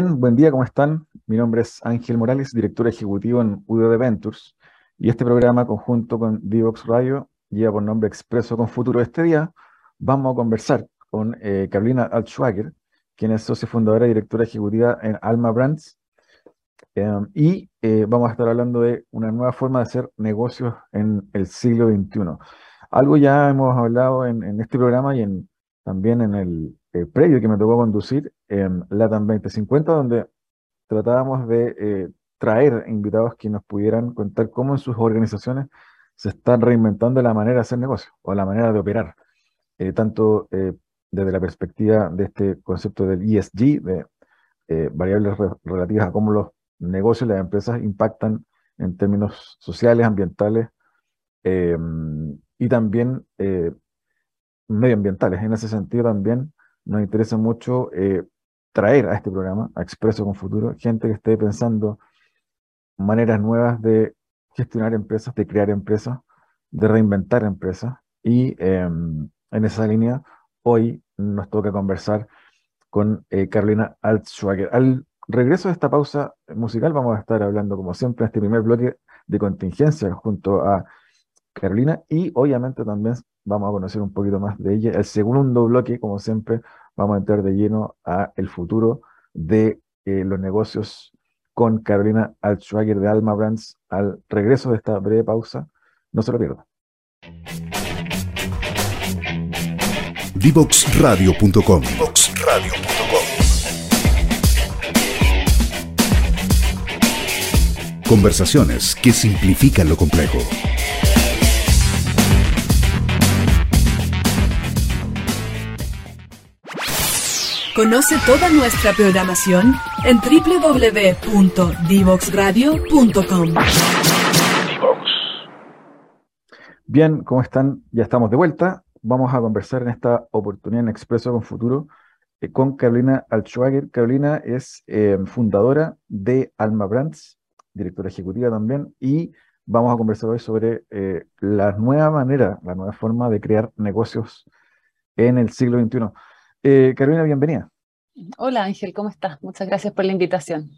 Buen día, ¿cómo están? Mi nombre es Ángel Morales, director ejecutivo en UDD Ventures, y este programa conjunto con Divox Radio lleva por nombre Expreso con Futuro. Este día vamos a conversar con eh, Carolina Altschwager, quien es socia fundadora y directora ejecutiva en Alma Brands, em, y eh, vamos a estar hablando de una nueva forma de hacer negocios en el siglo XXI. Algo ya hemos hablado en, este programa y también en el eh, previo que me tocó conducir en LATAM 2050, donde tratábamos de eh, traer invitados que nos pudieran contar cómo en sus organizaciones se están reinventando la manera de hacer negocio o la manera de operar, eh, tanto desde la perspectiva de este concepto del ESG, de variables relativas a cómo los negocios y las empresas impactan en términos sociales, ambientales y también medioambientales. En ese sentido también nos interesa mucho eh, traer a este programa, a Expreso con Futuro, gente que esté pensando maneras nuevas de gestionar empresas, de crear empresas, de reinventar empresas. Y em, en esa línea, hoy nos toca conversar con eh, Carolina Altschwager. Al regreso de esta pausa musical, vamos a estar hablando, como siempre, este primer bloque de contingencia junto a Carolina y obviamente también vamos a conocer un poquito más de ella. El segundo bloque, como siempre, vamos a entrar de lleno a el futuro de eh, los negocios con Carolina Altschwager de Alma Brands al regreso de esta breve pausa. No se lo pierda. Divoxradio.com Conversaciones que simplifican lo complejo. Conoce toda nuestra programación en www.divoxradio.com. Bien, ¿cómo están? Ya estamos de vuelta. Vamos a conversar en esta oportunidad en Expreso con Futuro eh, con Carolina Altschwager. Carolina es eh, fundadora de Alma Brands, directora ejecutiva también, y vamos a conversar hoy sobre eh, la nueva manera, la nueva forma de crear negocios en el siglo XXI. Eh, Carolina, bienvenida. Hola Ángel, ¿cómo estás? Muchas gracias por la invitación.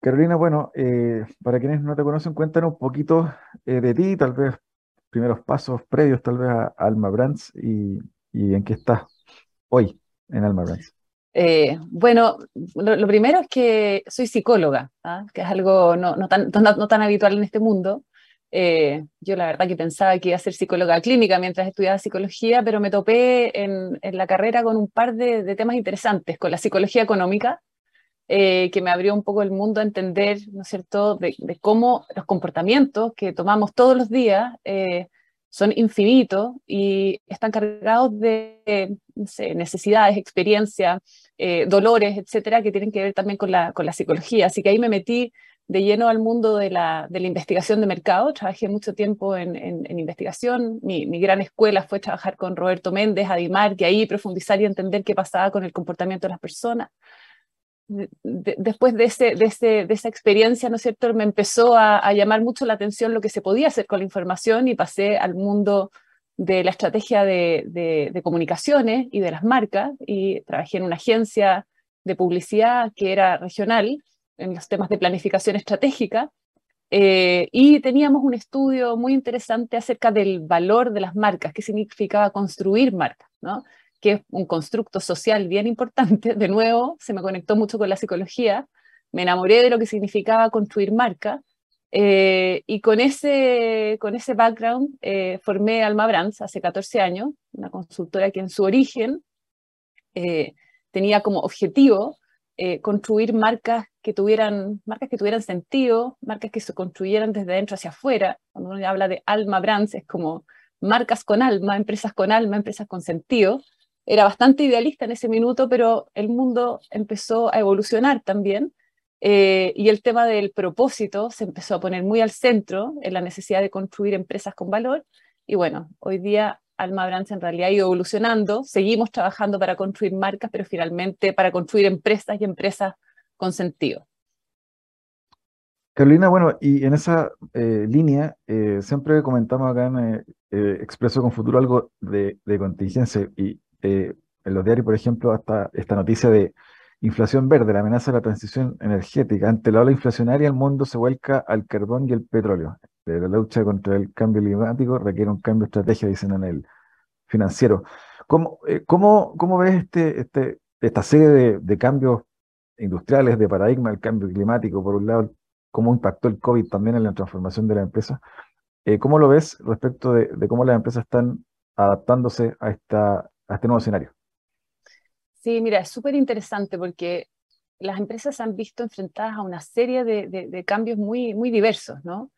Carolina, bueno, eh, para quienes no te conocen, cuéntanos un poquito eh, de ti, tal vez primeros pasos previos tal vez a Alma Brands y, en qué estás hoy en Alma Brands. bueno, lo, primero es que soy psicóloga, ¿ah? que es algo no, tan, no, tan, habitual en este mundo. Eh, yo la verdad que pensaba que iba a ser psicóloga clínica mientras estudiaba psicología, pero me topé en, la carrera con un par de, temas interesantes, con la psicología económica, eh, que me abrió un poco el mundo a entender, ¿no es cierto?, de, cómo los comportamientos que tomamos todos los días eh, son infinitos y están cargados de necesidades, experiencias, dolores, etcétera, que tienen que ver también con la, con la psicología. Así que ahí me metí de lleno al mundo de la, de la investigación de mercado. Trabajé mucho tiempo en, en, investigación. Mi, gran escuela fue trabajar con Roberto Méndez, Adimar, que ahí profundizar y entender qué pasaba con el comportamiento de las personas. después de, ese, de, ese, de, esa experiencia, ¿no es cierto?, me empezó a, a, llamar mucho la atención lo que se podía hacer con la información y pasé al mundo de la estrategia de comunicaciones y de las marcas y trabajé en una agencia de publicidad que era regional en los temas de planificación estratégica, eh, y teníamos un estudio muy interesante acerca del valor de las marcas, qué significaba construir marcas, ¿no? que es un constructo social bien importante. De nuevo, se me conectó mucho con la psicología, me enamoré de lo que significaba construir marca, eh, y con ese, con ese background eh, formé Alma Brands hace 14 años, una consultora que en su origen tenía como objetivo construir marcas que tuvieran, marcas que tuvieran sentido, marcas que se construyeran desde dentro hacia afuera. Cuando uno habla de alma brands, es como marcas con alma, empresas con alma, empresas con sentido. Era bastante idealista en ese minuto, pero el mundo empezó a evolucionar también. Eh, y el tema del propósito se empezó a poner muy al centro en la necesidad de construir empresas con valor. Y bueno, hoy día Alma Brands en realidad ha ido evolucionando. Seguimos trabajando para construir marcas, pero finalmente para construir empresas y empresas con sentido. Carolina, bueno, y en esa eh, línea eh, siempre comentamos acá en eh, Expreso con Futuro algo de, contingencia y en los diarios, por ejemplo, hasta esta noticia de inflación verde, la amenaza de la transición energética. Ante la ola inflacionaria, el mundo se vuelca al carbón y el petróleo. La lucha contra el cambio climático requiere un cambio de estrategia, dicen en el financiero. ¿Cómo, eh, cómo, cómo ves este, este, esta serie de, de cambios industriales, de paradigma del cambio climático, por un lado, cómo impactó el COVID también en la transformación de la empresa. Eh, ¿Cómo lo ves respecto de, cómo las empresas están adaptándose a, esta, a este nuevo escenario? Sí, mira, es súper interesante porque las empresas se han visto enfrentadas a una serie de, cambios muy, muy diversos, ¿no?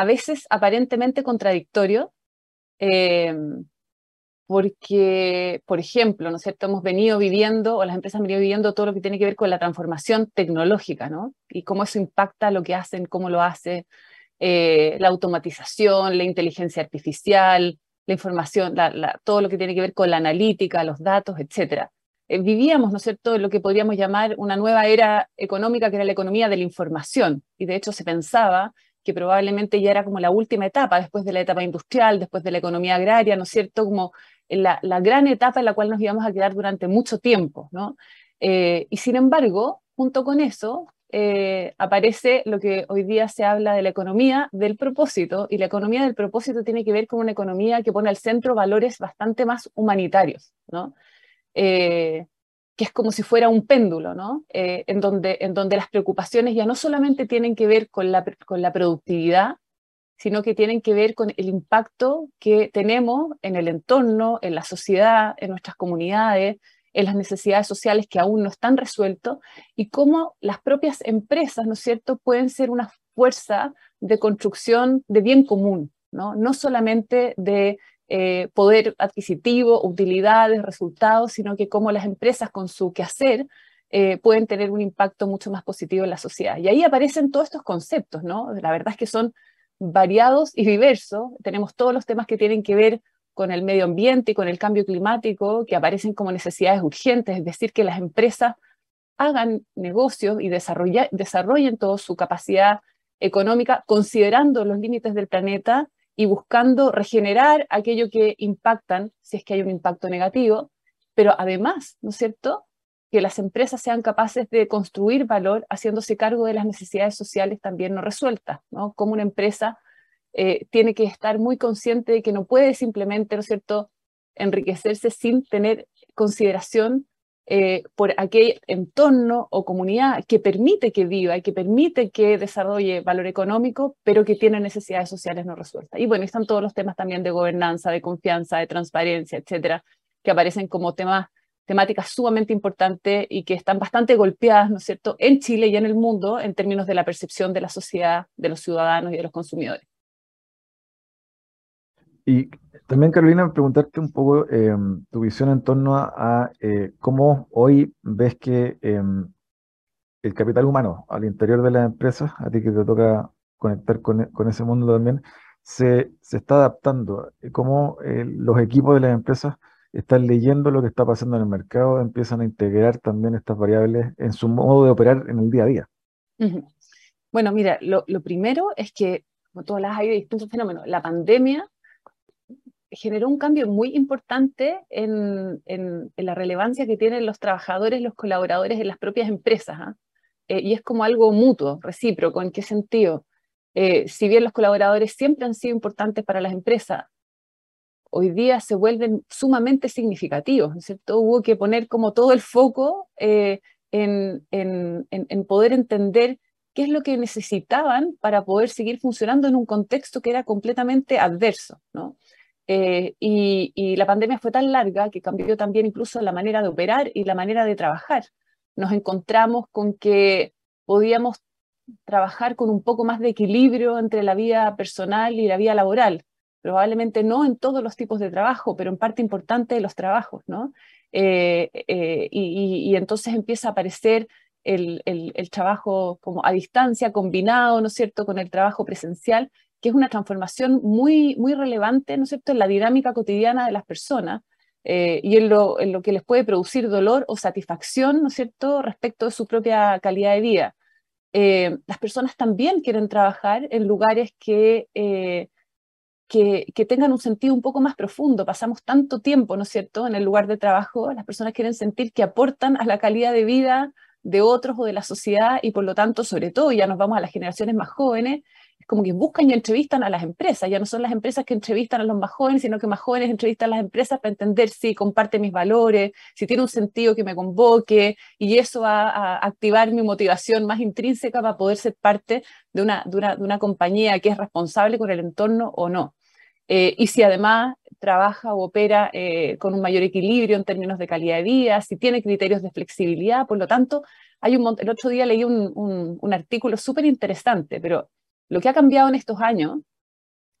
A veces aparentemente contradictorios, eh, porque, por ejemplo, ¿no es cierto?, hemos venido viviendo, o las empresas han venido viviendo todo lo que tiene que ver con la transformación tecnológica, ¿no? Y cómo eso impacta lo que hacen, cómo lo hace, eh, la automatización, la inteligencia artificial, la información, todo lo que tiene que ver con la analítica, los datos, etc. Eh, vivíamos, ¿no es cierto?, lo que podríamos llamar una nueva era económica, que era la economía de la información, y de hecho se pensaba que probablemente ya era como la última etapa, después de la etapa industrial, después de la economía agraria, ¿no es cierto?, como la, gran etapa en la cual nos íbamos a quedar durante mucho tiempo, ¿no? Eh, y sin embargo, junto con eso, eh, aparece lo que hoy día se habla de la economía del propósito, y la economía del propósito tiene que ver con una economía que pone al centro valores bastante más humanitarios, ¿no? Eh, que es como si fuera un péndulo, ¿no? en, donde, en donde las preocupaciones ya no solamente tienen que ver con la, con la productividad, sino que tienen que ver con el impacto que tenemos en el entorno, en la sociedad, en nuestras comunidades, en las necesidades sociales que aún no están resueltas y cómo las propias empresas, ¿no es cierto?, pueden ser una fuerza de construcción de bien común, no, no solamente de eh, poder adquisitivo, utilidades, resultados, sino que cómo las empresas con su quehacer eh, pueden tener un impacto mucho más positivo en la sociedad. Y ahí aparecen todos estos conceptos, ¿no? La verdad es que son variados y diversos. Tenemos todos los temas que tienen que ver con el medio ambiente y con el cambio climático, que aparecen como necesidades urgentes, es decir, que las empresas hagan negocios y desarrollen toda su capacidad económica considerando los límites del planeta y buscando regenerar aquello que impactan, si es que hay un impacto negativo, pero además, ¿no es cierto?, que las empresas sean capaces de construir valor haciéndose cargo de las necesidades sociales también no resueltas, ¿no? Como una empresa eh, tiene que estar muy consciente de que no puede simplemente, ¿no es cierto?, enriquecerse sin tener consideración eh, por aquel entorno o comunidad que permite que viva y que permite que desarrolle valor económico, pero que tiene necesidades sociales no resueltas. Y bueno, están todos los temas también de gobernanza, de confianza, de transparencia, etcétera, que aparecen como temas temáticas sumamente importantes y que están bastante golpeadas, ¿no es cierto?, en Chile y en el mundo en términos de la percepción de la sociedad, de los ciudadanos y de los consumidores. Y también, Carolina, preguntarte un poco em, tu visión en torno a, eh, cómo hoy ves que em, el capital humano al interior de las empresas, a ti que te toca conectar con, ese mundo también, se, se está adaptando, cómo eh, los equipos de las empresas están leyendo lo que está pasando en el mercado, empiezan a integrar también estas variables en su modo de operar en el día a día. Bueno, mira, lo, primero es que, como todas las hay distintos fenómenos, la pandemia generó un cambio muy importante en, la relevancia que tienen los trabajadores, los colaboradores en las propias empresas. ¿ah? Eh, y es como algo mutuo, recíproco. ¿En qué sentido? Eh, si bien los colaboradores siempre han sido importantes para las empresas, hoy día se vuelven sumamente significativos, ¿no es cierto? Hubo que poner como todo el foco eh, en, poder entender qué es lo que necesitaban para poder seguir funcionando en un contexto que era completamente adverso, ¿no? Eh, y, la pandemia fue tan larga que cambió también incluso la manera de operar y la manera de trabajar. Nos encontramos con que podíamos trabajar con un poco más de equilibrio entre la vida personal y la vida laboral probablemente no en todos los tipos de trabajo, pero en parte importante de los trabajos, ¿no? Eh, eh, y, entonces empieza a aparecer el, trabajo como a distancia, combinado, ¿no cierto?, con el trabajo presencial, que es una transformación muy, muy relevante, ¿no es cierto?, en la dinámica cotidiana de las personas eh, y en lo, en lo, que les puede producir dolor o satisfacción, ¿no es cierto?, respecto de su propia calidad de vida. las personas también quieren trabajar en lugares que que, tengan un sentido un poco más profundo. Pasamos tanto tiempo, ¿no es cierto?, en el lugar de trabajo, las personas quieren sentir que aportan a la calidad de vida de otros o de la sociedad y por lo tanto, sobre todo, ya nos vamos a las generaciones más jóvenes, es como que buscan y entrevistan a las empresas, ya no son las empresas que entrevistan a los más jóvenes, sino que más jóvenes entrevistan a las empresas para entender si comparte mis valores, si tiene un sentido que me convoque, y eso va a activar mi motivación más intrínseca para poder ser parte de una, de una, compañía que es responsable con el entorno o no. Eh, y si además trabaja o opera eh, con un mayor equilibrio en términos de calidad de vida, si tiene criterios de flexibilidad, por lo tanto, hay un el otro día leí un, un, un artículo súper interesante, pero lo que ha cambiado en estos años,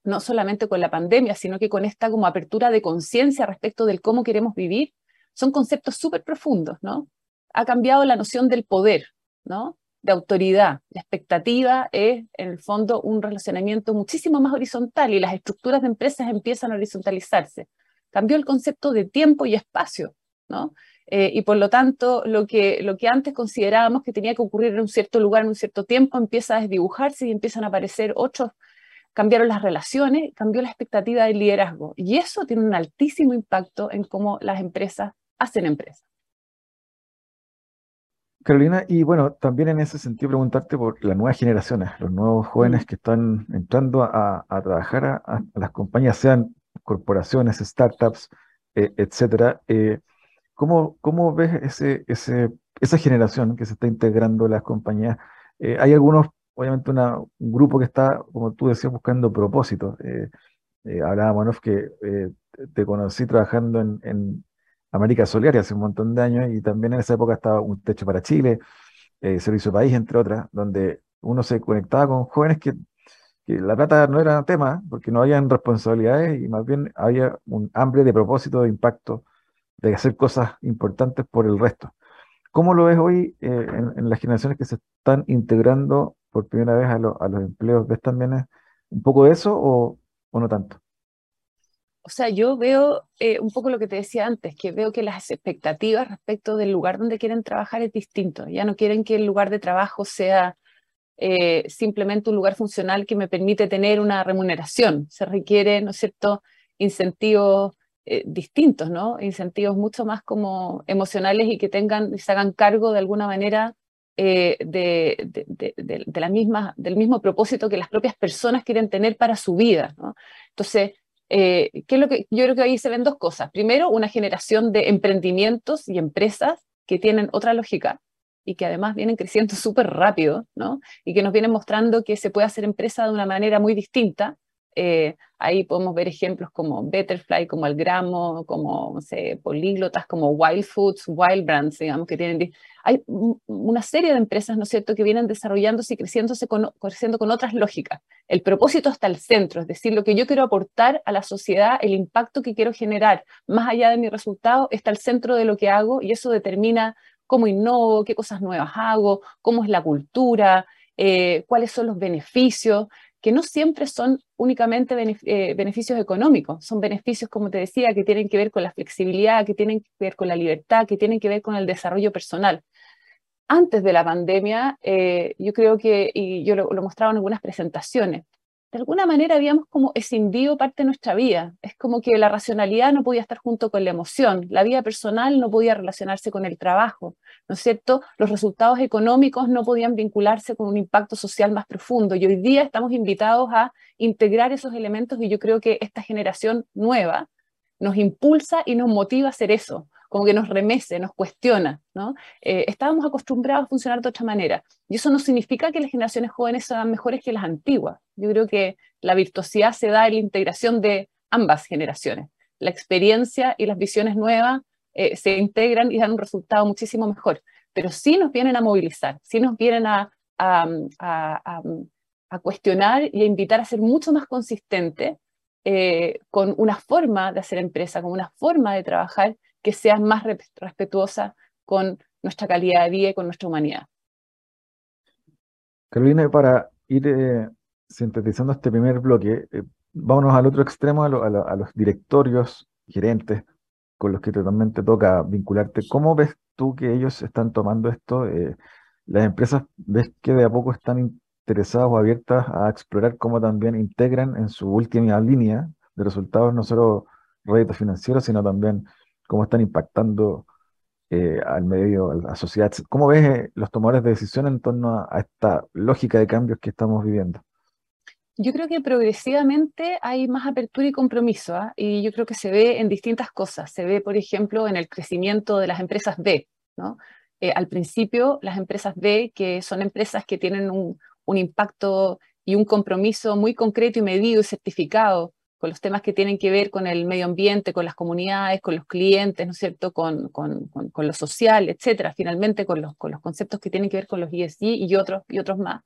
no solamente con la pandemia, sino que con esta como apertura de conciencia respecto del cómo queremos vivir, son conceptos súper profundos, ¿no? Ha cambiado la noción del poder, ¿no? De autoridad. La expectativa es, en el fondo, un relacionamiento muchísimo más horizontal y las estructuras de empresas empiezan a horizontalizarse. Cambió el concepto de tiempo y espacio, ¿no? Eh, y por lo tanto lo que, lo que antes considerábamos que tenía que ocurrir en un cierto lugar, en un cierto tiempo, empieza a desdibujarse y empiezan a aparecer otros, cambiaron las relaciones, cambió la expectativa del liderazgo. Y eso tiene un altísimo impacto en cómo las empresas hacen empresas. Carolina, y bueno, también en ese sentido preguntarte por las nuevas generaciones, los nuevos jóvenes mm. que están entrando a, trabajar a, las compañías, sean corporaciones, startups, eh, etcétera. Eh, ¿Cómo, cómo ves ese, ese, esa generación que se está integrando en las compañías? Eh, hay algunos, obviamente, una, un grupo que está, como tú decías, buscando propósitos. Eh, eh, hablábamos que te conocí trabajando en, América Solidaria hace un montón de años y también en esa época estaba Un Techo para Chile, Servicio País, entre otras, donde uno se conectaba con jóvenes que la plata no era tema, porque no habían responsabilidades y más bien había un hambre de propósito, de impacto de hacer cosas importantes por el resto. ¿Cómo lo ves hoy eh, en, las generaciones que se están integrando por primera vez a, los empleos? ¿Ves también un poco de eso o, no tanto? O sea, yo veo eh, un poco lo que te decía antes, que veo que las expectativas respecto del lugar donde quieren trabajar es distinto. Ya no quieren que el lugar de trabajo sea eh, simplemente un lugar funcional que me permite tener una remuneración. Se requiere, ¿no es cierto?, incentivos eh, distintos, ¿no? Incentivos mucho más como emocionales y que tengan, se hagan cargo de alguna manera eh, de, de, la misma, del mismo propósito que las propias personas quieren tener para su vida, ¿no? Entonces, eh, ¿qué es lo que, yo creo que ahí se ven dos cosas. Primero, una generación de emprendimientos y empresas que tienen otra lógica y que además vienen creciendo súper rápido, ¿no? Y que nos vienen mostrando que se puede hacer empresa de una manera muy distinta, eh, ahí podemos ver ejemplos como Betterfly, como El Gramo, como políglotas, como Wild Foods, Wild Brands, digamos, que tienen... Hay una serie de empresas, ¿no es cierto?, que vienen desarrollándose y creciéndose con, creciendo con otras lógicas. El propósito está al centro, es decir, lo que yo quiero aportar a la sociedad, el impacto que quiero generar, más allá de mi resultado, está al centro de lo que hago y eso determina cómo innovo, qué cosas nuevas hago, cómo es la cultura, eh, cuáles son los beneficios que no siempre son únicamente eh, beneficios económicos, son beneficios, como te decía, que tienen que ver con la flexibilidad, que tienen que ver con la libertad, que tienen que ver con el desarrollo personal. Antes de la pandemia, eh, yo creo que, y yo lo, lo mostraba en algunas presentaciones, de alguna manera habíamos como escindido parte de nuestra vida. Es como que la racionalidad no podía estar junto con la emoción, la vida personal no podía relacionarse con el trabajo, ¿no es cierto? Los resultados económicos no podían vincularse con un impacto social más profundo. Y hoy día estamos invitados a integrar esos elementos y yo creo que esta generación nueva nos impulsa y nos motiva a hacer eso, como que nos remece, nos cuestiona, ¿no? Eh, estábamos acostumbrados a funcionar de otra manera. Y eso no significa que las generaciones jóvenes sean mejores que las antiguas. Yo creo que la virtuosidad se da en la integración de ambas generaciones. La experiencia y las visiones nuevas eh, se integran y dan un resultado muchísimo mejor. Pero sí nos vienen a movilizar, sí nos vienen a, cuestionar y a invitar a ser mucho más consistente eh, con una forma de hacer empresa, con una forma de trabajar que sea más respetuosa con nuestra calidad de vida y con nuestra humanidad. Carolina, para ir eh, sintetizando este primer bloque, eh, vámonos al otro extremo, a, los directorios, gerentes, con los que totalmente toca vincularte. ¿Cómo ves tú que ellos están tomando esto? Eh, las empresas, ¿ves que de a poco están interesadas o abiertas a explorar cómo también integran en su última línea de resultados no solo réditos financieros, sino también cómo están impactando eh, al medio, a la sociedad. ¿Cómo ves eh, los tomadores de decisión en torno a, esta lógica de cambios que estamos viviendo? Yo creo que progresivamente hay más apertura y compromiso, ¿ah? y yo creo que se ve en distintas cosas. Se ve, por ejemplo, en el crecimiento de las empresas B, ¿no? Eh, al principio, las empresas B, que son empresas que tienen un, un impacto y un compromiso muy concreto y medido y certificado con los temas que tienen que ver con el medio ambiente, con las comunidades, con los clientes, ¿no es cierto?, con, con, con, lo social, etcétera, finalmente con los, con los conceptos que tienen que ver con los ESG y otros, y otros más,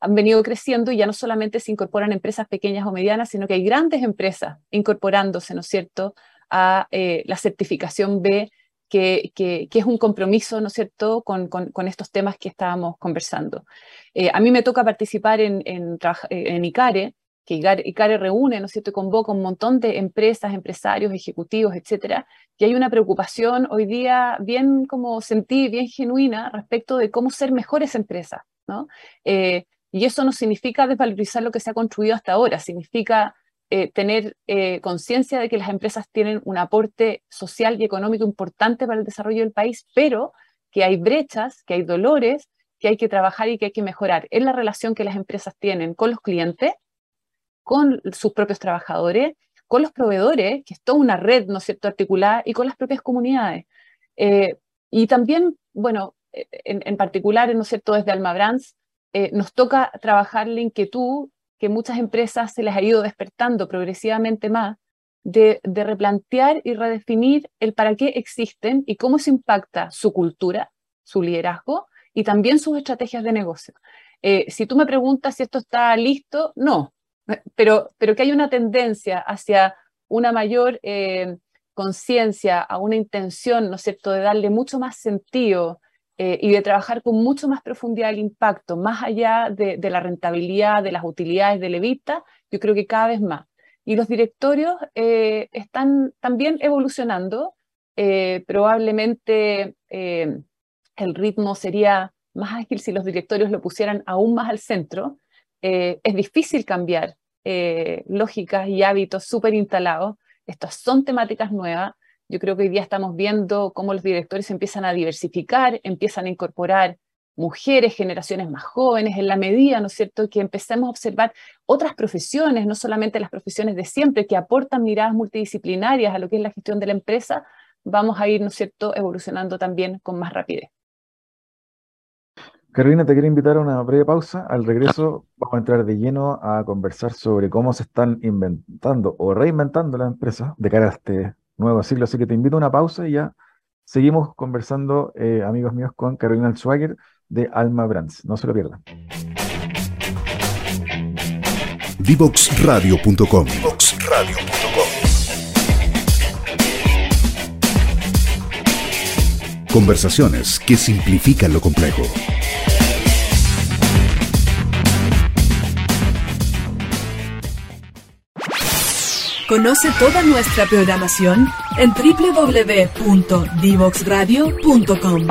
han venido creciendo y ya no solamente se incorporan empresas pequeñas o medianas, sino que hay grandes empresas incorporándose, ¿no es cierto?, a eh, la certificación B, que, que, que, es un compromiso, ¿no es cierto?, con, con, estos temas que estábamos conversando. Eh, a mí me toca participar en, en, en ICARE, que ICARE reúne, ¿no es cierto?, convoca un montón de empresas, empresarios, ejecutivos, etcétera, y hay una preocupación hoy día bien como sentí, bien genuina respecto de cómo ser mejores empresas, ¿no? Eh, y eso no significa desvalorizar lo que se ha construido hasta ahora, significa eh, tener eh, conciencia de que las empresas tienen un aporte social y económico importante para el desarrollo del país, pero que hay brechas, que hay dolores, que hay que trabajar y que hay que mejorar en la relación que las empresas tienen con los clientes, con sus propios trabajadores, con los proveedores, que es toda una red, ¿no es cierto?, articulada, y con las propias comunidades. Eh, y también, bueno, en, particular, ¿no es cierto?, desde Alma Brands, eh, nos toca trabajar la inquietud que muchas empresas se les ha ido despertando progresivamente más, de, replantear y redefinir el para qué existen y cómo se impacta su cultura, su liderazgo y también sus estrategias de negocio. Eh, si tú me preguntas si esto está listo, no, pero, pero que hay una tendencia hacia una mayor eh, conciencia, a una intención, ¿no es cierto?, de darle mucho más sentido eh, y de trabajar con mucho más profundidad el impacto, más allá de, la rentabilidad, de las utilidades de Levita, yo creo que cada vez más. Y los directorios eh, están también evolucionando, probablemente el ritmo sería más ágil si los directorios lo pusieran aún más al centro, eh, es difícil cambiar eh, lógicas y hábitos súper instalados. Estas son temáticas nuevas. Yo creo que hoy día estamos viendo cómo los directores empiezan a diversificar, empiezan a incorporar mujeres, generaciones más jóvenes, en la medida, ¿no es cierto?, que empecemos a observar otras profesiones, no solamente las profesiones de siempre, que aportan miradas multidisciplinarias a lo que es la gestión de la empresa, vamos a ir, ¿no es cierto?, evolucionando también con más rapidez. Carolina, te quiero invitar a una breve pausa. Al regreso vamos a entrar de lleno a conversar sobre cómo se están inventando o reinventando las empresas de cara a este nuevo siglo. Así que te invito a una pausa y ya seguimos conversando, eh, amigos míos, con Carolina Schwager de Alma Brands. No se lo pierdan. Divoxradio.com Conversaciones que simplifican lo complejo. Conoce toda nuestra programación en www.divoxradio.com.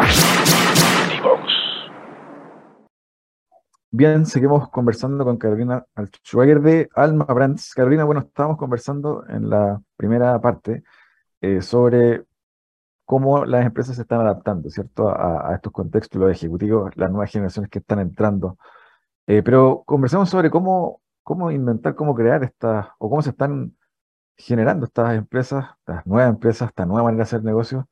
Bien, seguimos conversando con Carolina Schwager de Alma Brands. Carolina, bueno, estábamos conversando en la primera parte eh, sobre cómo las empresas se están adaptando, ¿cierto? A, estos contextos, los ejecutivos, las nuevas generaciones que están entrando. Eh, pero conversamos sobre cómo, cómo inventar, cómo crear estas, o cómo se están generando estas empresas, estas nuevas empresas, esta nueva manera de hacer negocios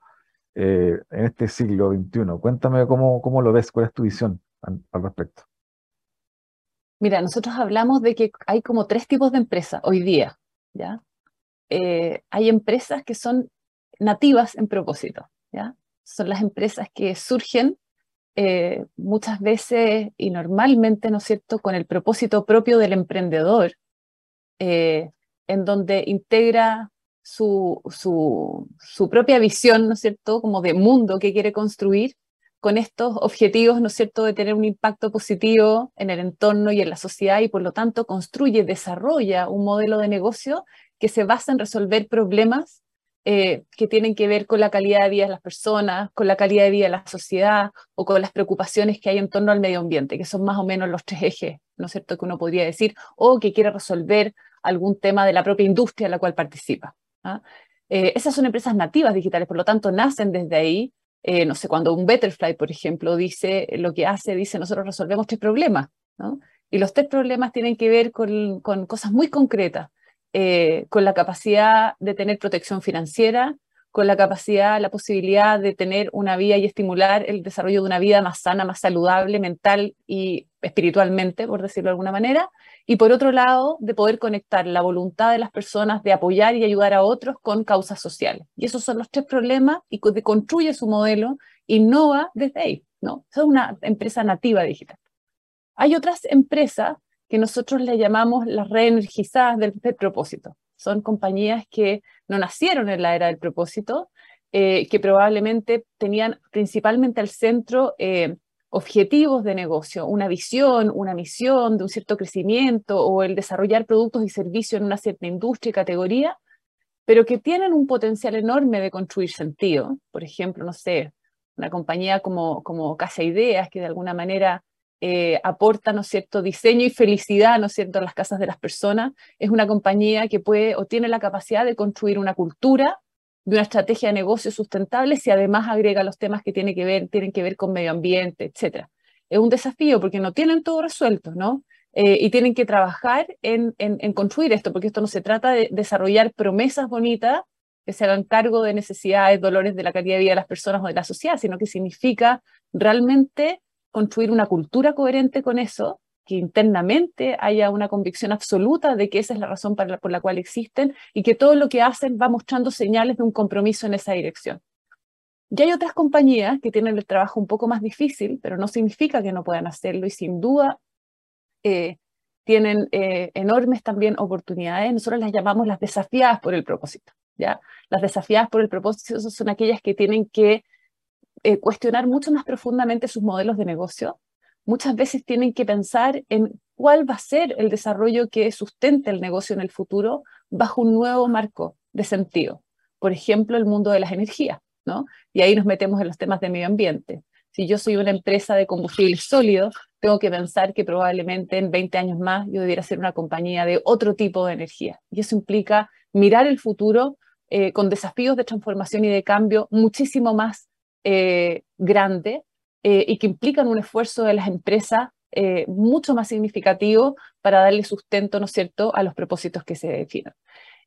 eh, en este siglo XXI. Cuéntame cómo, cómo lo ves, cuál es tu visión al, respecto. Mira, nosotros hablamos de que hay como tres tipos de empresas hoy día, ¿ya? Eh, hay empresas que son nativas en propósito, ¿ya? Son las empresas que surgen eh, muchas veces y normalmente, ¿no es cierto?, con el propósito propio del emprendedor, en donde integra su, su, su, propia visión, ¿no es cierto?, como de mundo que quiere construir con estos objetivos, ¿no es cierto?, de tener un impacto positivo en el entorno y en la sociedad y por lo tanto construye, desarrolla un modelo de negocio que se basa en resolver problemas eh, que tienen que ver con la calidad de vida de las personas, con la calidad de vida de la sociedad o con las preocupaciones que hay en torno al medio ambiente, que son más o menos los tres ejes, ¿no es cierto?, que uno podría decir, o que quiere resolver algún tema de la propia industria en la cual participa. ¿ah? Eh, esas son empresas nativas digitales, por lo tanto nacen desde ahí, Eh, no sé, cuando un Betterfly, por ejemplo, dice lo que hace, dice nosotros resolvemos tres problemas, ¿no? Y los tres problemas tienen que ver con, con cosas muy concretas, eh, con la capacidad de tener protección financiera, con la capacidad, la posibilidad de tener una vida y estimular el desarrollo de una vida más sana, más saludable, mental y espiritualmente, por decirlo de alguna manera, y por otro lado, de poder conectar la voluntad de las personas de apoyar y ayudar a otros con causas sociales. Y esos son los tres problemas y construye su modelo, innova desde ahí, ¿no? es una empresa nativa digital. Hay otras empresas que nosotros le llamamos las reenergizadas del, propósito. Son compañías que no nacieron en la era del propósito, eh, que probablemente tenían principalmente al centro eh, objetivos de negocio, una visión, una misión de un cierto crecimiento o el desarrollar productos y servicios en una cierta industria y categoría, pero que tienen un potencial enorme de construir sentido. Por ejemplo, no sé, una compañía como, como Casa Ideas, que de alguna manera eh, aporta, ¿no cierto?, diseño y felicidad, ¿no cierto?, en las casas de las personas, es una compañía que puede o tiene la capacidad de construir una cultura de una estrategia de negocio sustentable si además agrega los temas que, tiene que ver, tienen que ver con medio ambiente, etc. Es un desafío porque no tienen todo resuelto, ¿no? Eh, y tienen que trabajar en, en, construir esto, porque esto no se trata de desarrollar promesas bonitas que se hagan cargo de necesidades, dolores de la calidad de vida de las personas o de la sociedad, sino que significa realmente construir una cultura coherente con eso que internamente haya una convicción absoluta de que esa es la razón por la cual existen y que todo lo que hacen va mostrando señales de un compromiso en esa dirección. Y hay otras compañías que tienen el trabajo un poco más difícil, pero no significa que no puedan hacerlo y sin duda eh, tienen eh, enormes también oportunidades. Nosotros las llamamos las desafiadas por el propósito. ¿ya? Las desafiadas por el propósito son aquellas que tienen que eh, cuestionar mucho más profundamente sus modelos de negocio, muchas veces tienen que pensar en cuál va a ser el desarrollo que sustente el negocio en el futuro bajo un nuevo marco de sentido. Por ejemplo, el mundo de las energías, ¿no? Y ahí nos metemos en los temas de medio ambiente. Si yo soy una empresa de combustibles sólidos, tengo que pensar que probablemente en 20 años más yo debiera ser una compañía de otro tipo de energía. Y eso implica mirar el futuro eh, con desafíos de transformación y de cambio muchísimo más eh, grande eh, y que implican un esfuerzo de las empresas eh, mucho más significativo para darle sustento, ¿no es cierto?, a los propósitos que se definen.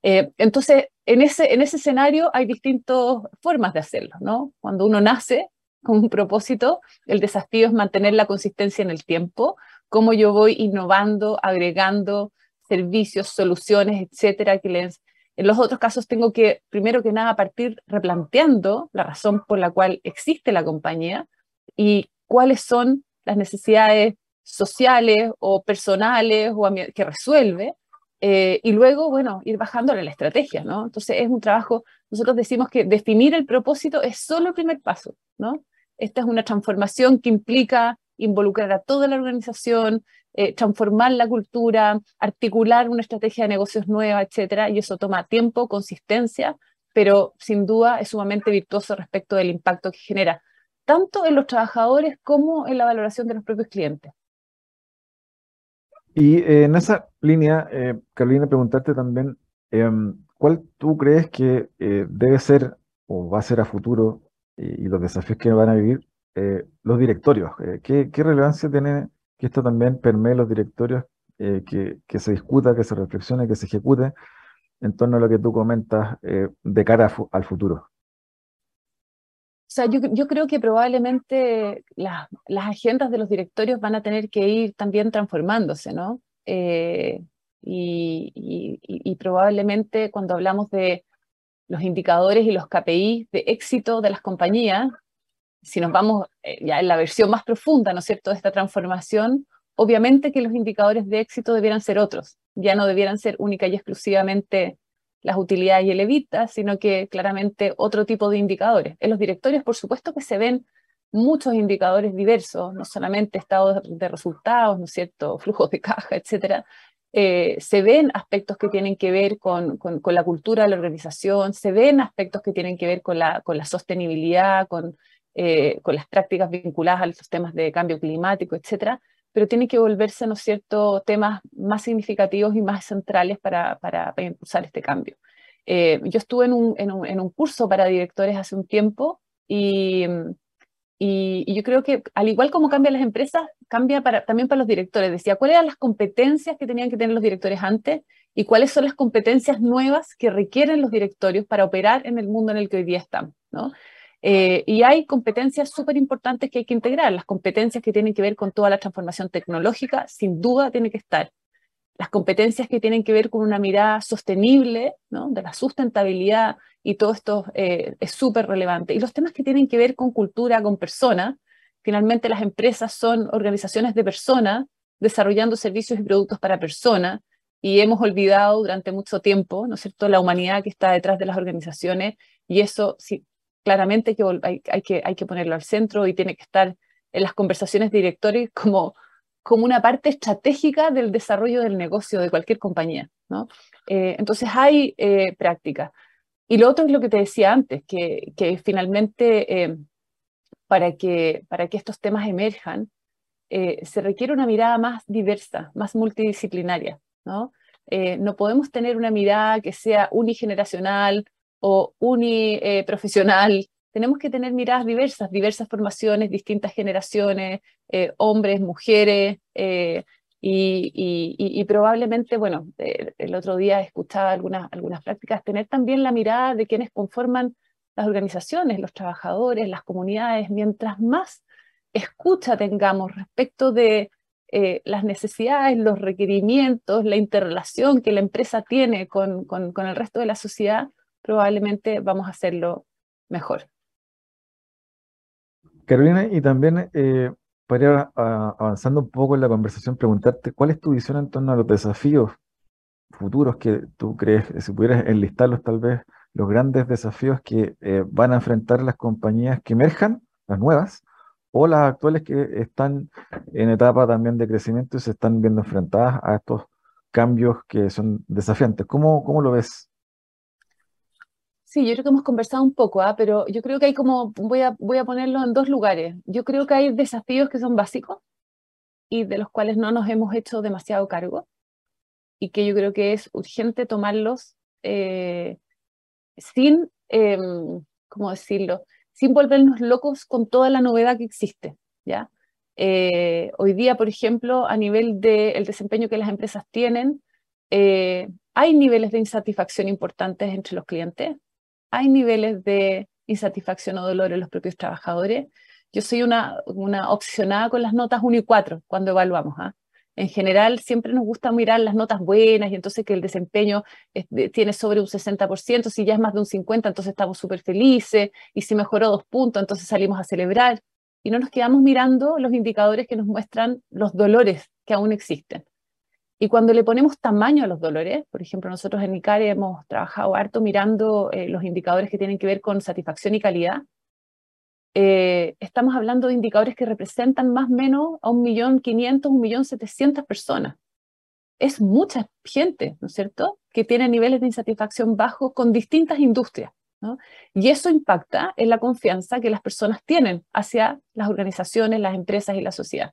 Eh, entonces, en ese, en ese escenario hay distintas formas de hacerlo, ¿no? Cuando uno nace con un propósito, el desafío es mantener la consistencia en el tiempo, cómo yo voy innovando, agregando servicios, soluciones, etcétera, que les, en los otros casos tengo que, primero que nada, partir replanteando la razón por la cual existe la compañía, y cuáles son las necesidades sociales o personales o que resuelve, eh, y luego, bueno, ir bajándole la estrategia, ¿no? Entonces es un trabajo, nosotros decimos que definir el propósito es solo el primer paso, ¿no? Esta es una transformación que implica involucrar a toda la organización, eh, transformar la cultura, articular una estrategia de negocios nueva, etcétera, y eso toma tiempo, consistencia, pero sin duda es sumamente virtuoso respecto del impacto que genera tanto en los trabajadores como en la valoración de los propios clientes. Y eh, en esa línea, eh, Carolina, preguntarte también, em, ¿cuál tú crees que debe ser o va a ser a futuro y, los desafíos que van a vivir los directorios? ¿qué, relevancia tiene que esto también permee los directorios, que, que, se discuta, que se reflexione, que se ejecute en torno a lo que tú comentas de cara al futuro? O sea, yo, creo que probablemente las agendas de los directorios van a tener que ir también transformándose, ¿no? Eh, y, probablemente cuando hablamos de los indicadores y los KPI de éxito de las compañías, si nos vamos eh, ya en la versión más profunda, ¿no es cierto?, de esta transformación, obviamente que los indicadores de éxito debieran ser otros, ya no debieran ser única y exclusivamente las utilidades y el evita, sino que claramente otro tipo de indicadores. En los directorios, por supuesto que se ven muchos indicadores diversos, no solamente estados de resultados, ¿no es cierto?, flujos de caja, etcétera. Eh, se ven aspectos que tienen que ver con, con, la cultura de la organización, se ven aspectos que tienen que ver con la, con la sostenibilidad, con, eh, con las prácticas vinculadas a los temas de cambio climático, etcétera pero tiene que volverse, ¿no es cierto?, temas más significativos y más centrales para, impulsar este cambio. Eh, yo estuve en un, curso para directores hace un tiempo Y, yo creo que al igual como cambian las empresas, cambia también para los directores. Decía, ¿cuáles eran las competencias que tenían que tener los directores antes y cuáles son las competencias nuevas que requieren los directorios para operar en el mundo en el que hoy día estamos? ¿no? Eh, y hay competencias súper importantes que hay que integrar. Las competencias que tienen que ver con toda la transformación tecnológica, sin duda, tiene que estar. Las competencias que tienen que ver con una mirada sostenible, de la sustentabilidad, y todo esto eh, es súper relevante. Y los temas que tienen que ver con cultura, con personas, finalmente las empresas son organizaciones de personas desarrollando servicios y productos para personas, y hemos olvidado durante mucho tiempo, ¿no es cierto?, la humanidad que está detrás de las organizaciones, y eso, sí, claramente que hay, que hay que ponerlo al centro y tiene que estar en las conversaciones directores como, como una parte estratégica del desarrollo del negocio de cualquier compañía. ¿no? Eh, entonces hay eh, práctica. Y lo otro es lo que te decía antes, que, que finalmente eh, para, que, para que estos temas emerjan, se requiere una mirada más diversa, más multidisciplinaria. ¿no? no podemos tener una mirada que sea unigeneracional o uniprofesional. Tenemos que tener miradas diversas, diversas formaciones, distintas generaciones, eh, hombres, mujeres, eh, y, probablemente, bueno, eh, el otro día escuchaba algunas, algunas prácticas, tener también la mirada de quienes conforman las organizaciones, los trabajadores, las comunidades, mientras más escucha tengamos respecto de las necesidades, los requerimientos, la interrelación que la empresa tiene con, con el resto de la sociedad, probablemente vamos a hacerlo mejor. Carolina, y también eh, para ir avanzando un poco en la conversación, preguntarte cuál es tu visión en torno a los desafíos futuros que tú crees, si pudieras enlistarlos tal vez, los grandes desafíos que eh, van a enfrentar las compañías que emerjan, las nuevas, o las actuales que están en etapa también de crecimiento y se están viendo enfrentadas a estos cambios que son desafiantes. ¿Cómo, cómo lo ves? Sí, yo creo que hemos conversado un poco, ¿ah? pero yo creo que hay como, voy a, voy a ponerlo en dos lugares. Yo creo que hay desafíos que son básicos y de los cuales no nos hemos hecho demasiado cargo y que yo creo que es urgente tomarlos eh, sin, em, ¿cómo decirlo? Sin volvernos locos con toda la novedad que existe, ¿ya? Eh, hoy día, por ejemplo, a nivel del desempeño que las empresas tienen, eh, hay niveles de insatisfacción importantes entre los clientes, hay niveles de insatisfacción o dolor en los propios trabajadores. Yo soy una, una obsesionada con las notas 1 y 4 cuando evaluamos. ¿ah? En general, siempre nos gusta mirar las notas buenas y entonces que el desempeño tiene sobre un 60%, si ya es más de un 50%, entonces estamos súper felices, y si mejoró dos puntos, entonces salimos a celebrar. Y no nos quedamos mirando los indicadores que nos muestran los dolores que aún existen. Y cuando le ponemos tamaño a los dolores, por ejemplo, nosotros en ICARE hemos trabajado harto mirando eh, los indicadores que tienen que ver con satisfacción y calidad, eh, estamos hablando de indicadores que representan más o menos a 1.500.000, 1.700.000 personas. Es mucha gente, ¿no es cierto?, que tiene niveles de insatisfacción bajos con distintas industrias. ¿no? Y eso impacta en la confianza que las personas tienen hacia las organizaciones, las empresas y la sociedad.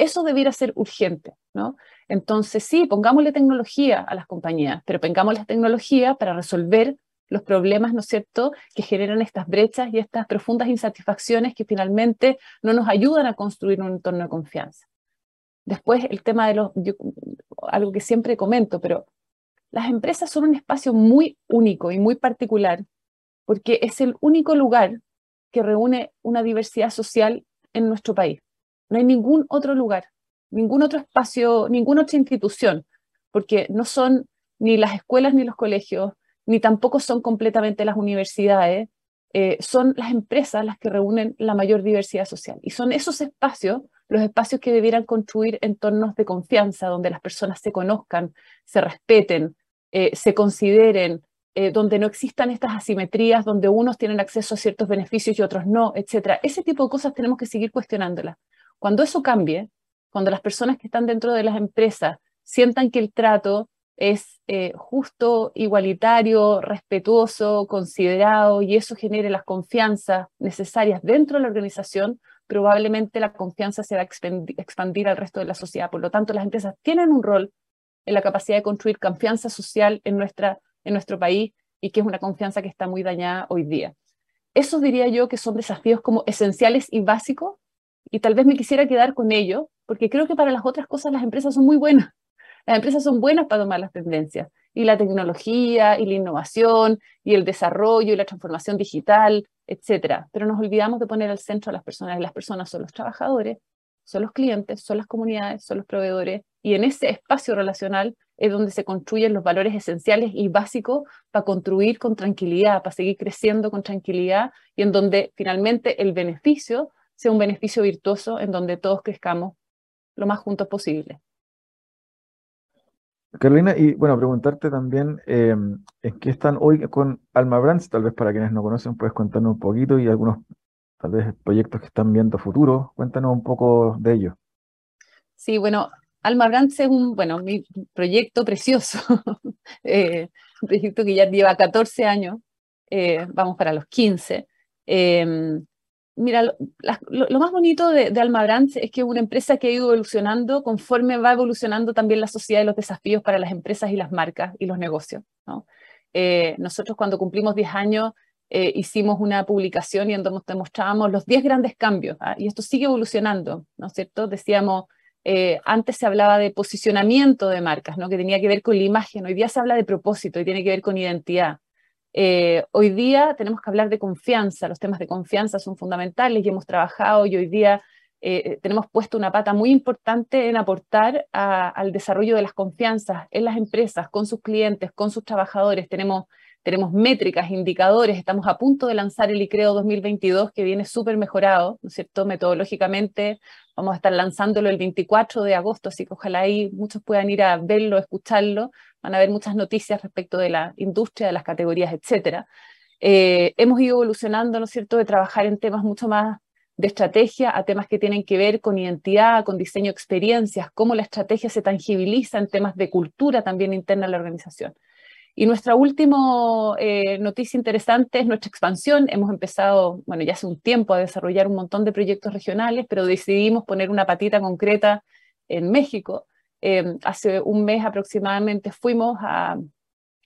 Eso debiera ser urgente, ¿no? Entonces, sí, pongámosle tecnología a las compañías, pero pongámosle tecnología para resolver los problemas, ¿no es cierto?, que generan estas brechas y estas profundas insatisfacciones que finalmente no nos ayudan a construir un entorno de confianza. Después, el tema de los, algo que siempre comento, pero las empresas son un espacio muy único y muy particular, porque es el único lugar que reúne una diversidad social en nuestro país. No hay ningún otro lugar, ningún otro espacio, ninguna otra institución, porque no son ni las escuelas ni los colegios, ni tampoco son completamente las universidades, eh, son las empresas las que reúnen la mayor diversidad social. Y son esos espacios los espacios que debieran construir entornos de confianza, donde las personas se conozcan, se respeten, eh, se consideren, eh, donde no existan estas asimetrías, donde unos tienen acceso a ciertos beneficios y otros no, etc. Ese tipo de cosas tenemos que seguir cuestionándolas. Cuando eso cambie, cuando las personas que están dentro de las empresas sientan que el trato es eh, justo, igualitario, respetuoso, considerado y eso genere las confianzas necesarias dentro de la organización, probablemente la confianza se va a expandir al resto de la sociedad. Por lo tanto, las empresas tienen un rol en la capacidad de construir confianza social en, nuestra, en nuestro país y que es una confianza que está muy dañada hoy día. Esos diría yo que son desafíos como esenciales y básicos, y tal vez me quisiera quedar con ello, porque creo que para las otras cosas las empresas son muy buenas. Las empresas son buenas para tomar las tendencias, y la tecnología, y la innovación, y el desarrollo, y la transformación digital, etcétera. Pero nos olvidamos de poner al centro a las personas, y las personas son los trabajadores, son los clientes, son las comunidades, son los proveedores, y en ese espacio relacional es donde se construyen los valores esenciales y básicos para construir con tranquilidad, para seguir creciendo con tranquilidad, y en donde finalmente el beneficio sea un beneficio virtuoso, en donde todos crezcamos lo más juntos posible. Carolina, y bueno, preguntarte también eh, en qué están hoy con Alma Brands, tal vez para quienes no conocen, puedes contarnos un poquito y algunos tal vez proyectos que están viendo futuro. Cuéntanos un poco de ello. Sí, bueno, Alma Brands es un, bueno, mi proyecto precioso, eh, un proyecto que ya lleva 14 años, eh, vamos para los 15. Em, mira, lo, más bonito de, Alma Brands es que es una empresa que ha ido evolucionando conforme va evolucionando también la sociedad y los desafíos para las empresas y las marcas y los negocios. Eh, nosotros cuando cumplimos 10 años eh, hicimos una publicación y en donde mostrábamos los 10 grandes cambios, ¿ah? y esto sigue evolucionando, ¿no es cierto? Decíamos, eh, antes se hablaba de posicionamiento de marcas, ¿no? que tenía que ver con la imagen, hoy día se habla de propósito y tiene que ver con identidad. Eh, hoy día tenemos que hablar de confianza, los temas de confianza son fundamentales y hemos trabajado y hoy día tenemos puesto una pata muy importante en aportar al desarrollo de las confianzas en las empresas, con sus clientes, con sus trabajadores. Tenemos tenemos métricas, indicadores, estamos a punto de lanzar el ICREO 2022 que viene súper mejorado, ¿no es cierto? Metodológicamente vamos a estar lanzándolo el 24 de agosto, así que ojalá ahí muchos puedan ir a verlo, escucharlo, van a ver muchas noticias respecto de la industria, de las categorías, etcétera. Eh, hemos ido evolucionando, ¿no es cierto?, de trabajar en temas mucho más de estrategia a temas que tienen que ver con identidad, con diseño experiencias, cómo la estrategia se tangibiliza en temas de cultura también interna de la organización. Y nuestra última eh, noticia interesante es nuestra expansión. Hemos empezado, bueno, ya hace un tiempo a desarrollar un montón de proyectos regionales, pero decidimos poner una patita concreta en México. Eh, hace un mes aproximadamente fuimos a,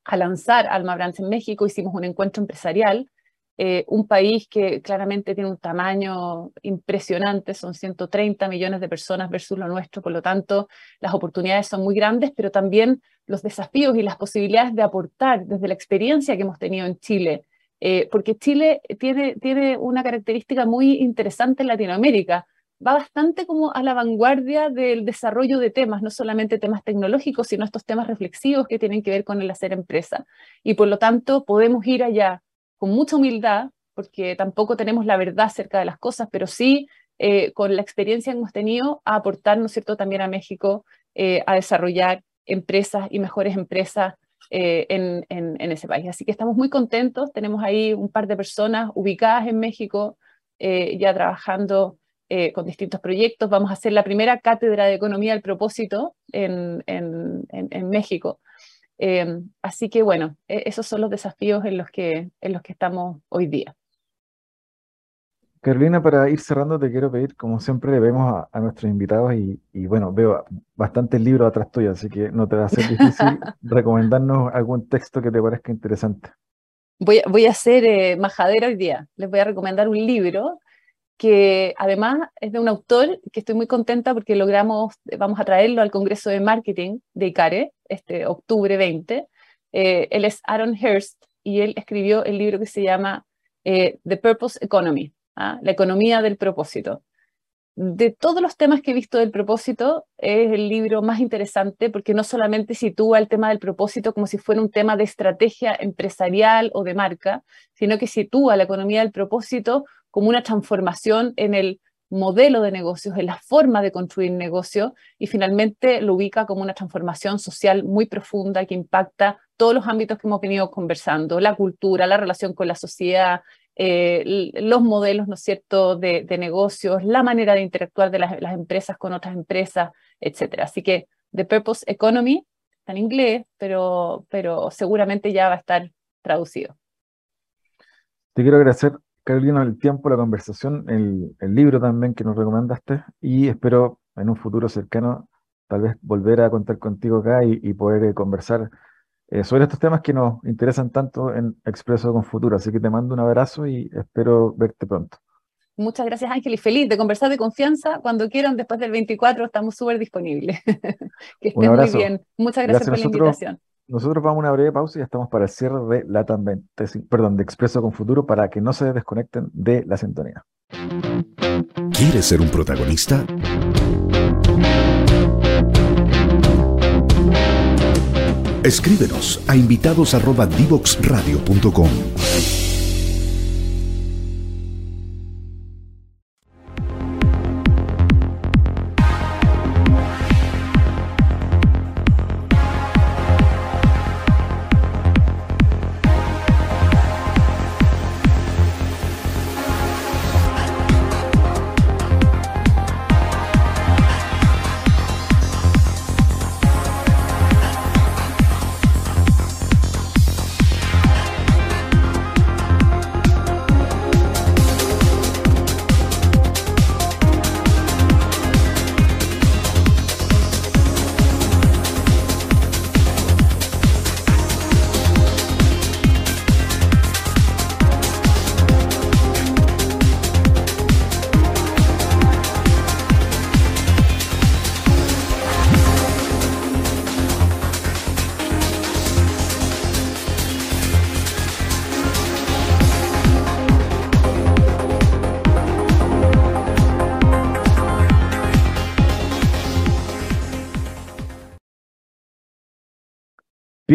a lanzar Alma Brands en México, hicimos un encuentro empresarial eh, un país que claramente tiene un tamaño impresionante, son 130 millones de personas versus lo nuestro, por lo tanto las oportunidades son muy grandes, pero también los desafíos y las posibilidades de aportar desde la experiencia que hemos tenido en Chile, eh, porque Chile tiene, tiene una característica muy interesante en Latinoamérica, va bastante como a la vanguardia del desarrollo de temas, no solamente temas tecnológicos, sino estos temas reflexivos que tienen que ver con el hacer empresa. Y por lo tanto podemos ir allá con mucha humildad, porque tampoco tenemos la verdad acerca de las cosas, pero sí eh, con la experiencia que hemos tenido a aportar, ¿no es cierto?, también a México eh, a desarrollar empresas y mejores empresas eh, en, en, ese país. Así que estamos muy contentos, tenemos ahí un par de personas ubicadas en México, ya trabajando con distintos proyectos. Vamos a hacer la primera cátedra de economía al propósito en, en México. Em, así que bueno, e-, esos son los desafíos en los que, en los que estamos hoy día. Carolina, para ir cerrando, te quiero pedir, como siempre, le vemos a, nuestros invitados y, bueno, veo bastantes libros atrás tuyo, así que no te va a ser difícil recomendarnos algún texto que te parezca interesante. Voy, voy a ser eh, majadera hoy día. Les voy a recomendar un libro que además es de un autor que estoy muy contenta porque logramos, vamos a traerlo al Congreso de Marketing de ICARE, este octubre 20. Eh, él es Aaron Hurst y él escribió el libro que se llama eh, The Purpose Economy, ¿ah? la economía del propósito. De todos los temas que he visto del propósito, es el libro más interesante porque no solamente sitúa el tema del propósito como si fuera un tema de estrategia empresarial o de marca, sino que sitúa la economía del propósito como una transformación en el modelo de negocios, en la forma de construir negocios y finalmente lo ubica como una transformación social muy profunda que impacta todos los ámbitos que hemos venido conversando, la cultura, la relación con la sociedad, eh, los modelos, ¿no es cierto?, de, negocios, la manera de interactuar de las, empresas con otras empresas, etc. Así que The Purpose Economy está en inglés, pero, pero seguramente ya va a estar traducido. Te quiero agradecer Carolina, el tiempo, la conversación, el, libro también que nos recomendaste y espero en un futuro cercano tal vez volver a contar contigo acá y, poder eh, conversar eh, sobre estos temas que nos interesan tanto en Expreso con Futuro. Así que te mando un abrazo y espero verte pronto. Muchas gracias, Ángel, y feliz de conversar de confianza. Cuando quieran, después del 24, estamos súper disponibles. que estén muy bien. Muchas gracias, por la invitación. Nosotros vamos a una breve pausa y estamos para el cierre de Latam 20, perdón, de Expreso con Futuro para que no se desconecten de la sintonía. ¿Quieres ser un protagonista? Escríbenos a invitados@divoxradio.com.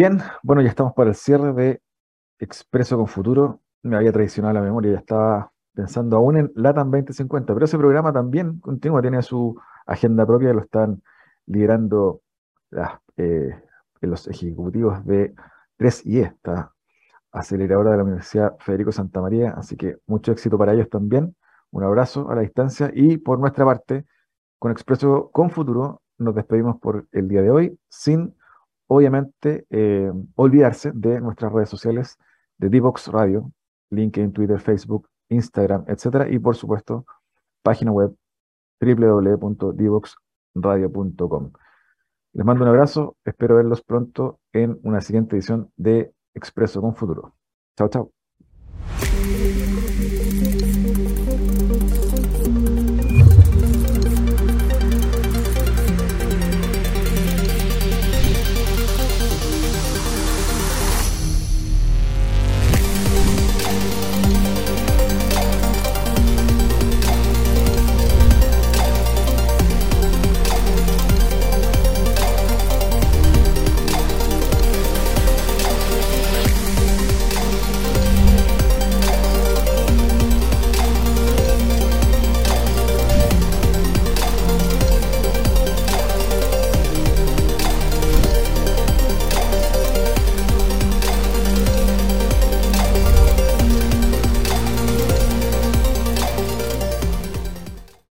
Bien, bueno, ya estamos para el cierre de Expreso con Futuro. Me había traicionado la memoria, ya estaba pensando aún en LATAM 2050, pero ese programa también continúa, tiene su agenda propia, lo están liderando eh, los ejecutivos de 3IE, esta aceleradora de la Universidad Federico Santa María, así que mucho éxito para ellos también. Un abrazo a la distancia y por nuestra parte, con Expreso con Futuro, nos despedimos por el día de hoy sin obviamente, eh, olvidarse de nuestras redes sociales de Divox Radio, LinkedIn, Twitter, Facebook, Instagram, etcétera, y por supuesto, página web www.divoxradio.com. Les mando un abrazo, espero verlos pronto en una siguiente edición de Expreso con Futuro. Chao, chao.